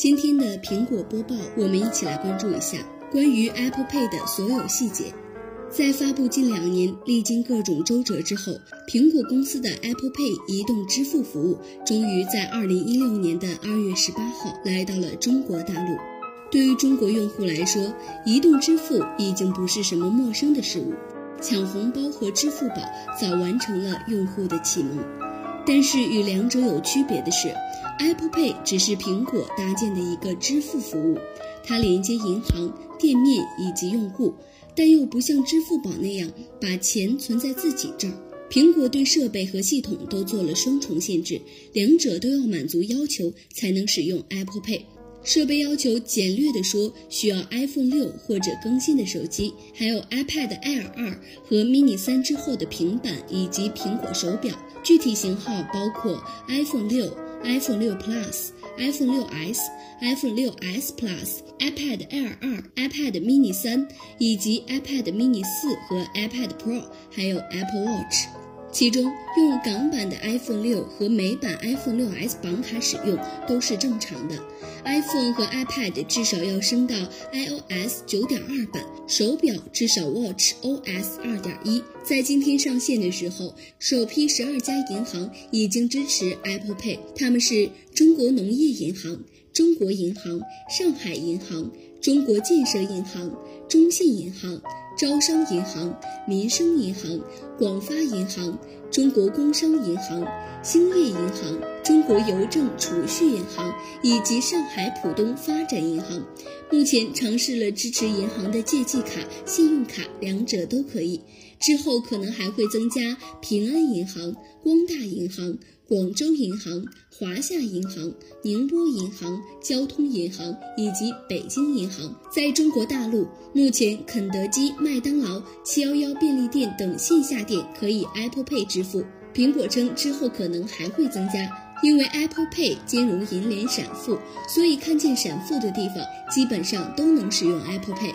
今天的苹果播报，我们一起来关注一下关于 Apple Pay 的所有细节。在发布近两年、历经各种周折之后，苹果公司的 Apple Pay 移动支付服务终于在2016年的2月18号来到了中国大陆。对于中国用户来说，移动支付已经不是什么陌生的事物，抢红包和支付宝早完成了用户的启蒙。但是与两者有区别的是，Apple Pay 只是苹果搭建的一个支付服务，它连接银行、店面以及用户，但又不像支付宝那样把钱存在自己这儿。苹果对设备和系统都做了双重限制，两者都要满足要求才能使用 Apple Pay。设备要求简略地说，需要 iPhone 六或者更新的手机，还有 iPad Air 二和 mini 三之后的平板以及苹果手表。具体型号包括 iPhone 六、iPhone 六 Plus、iPhone 六 S、iPhone 六 S Plus、iPad Air 二、iPad mini 三以及 iPad mini 四和 iPad Pro，还有 Apple Watch。其中，用港版的 iPhone 六和美版 iPhone 六 S 绑卡使用都是正常的。iPhone 和 iPad 至少要升到 iOS 九点二版，手表至少 Watch OS 二点一。在今天上线的时候，首批十二家银行已经支持 Apple Pay，他们是中国农业银行、中国银行、上海银行、中国建设银行、中信银行、招商银行、民生银行、广发银行、中国工商银行、兴业银行。中国邮政储蓄银行以及上海浦东发展银行，目前尝试了支持银行的借记卡、信用卡，两者都可以。之后可能还会增加平安银行、光大银行、广州银行、华夏银行、宁波银行、交通银行以及北京银行。在中国大陆，目前肯德基、麦当劳、七幺幺便利店等线下店可以 Apple Pay 支付。苹果称之后可能还会增加。因为 Apple Pay 兼容银联闪付，所以看见闪付的地方基本上都能使用 Apple Pay。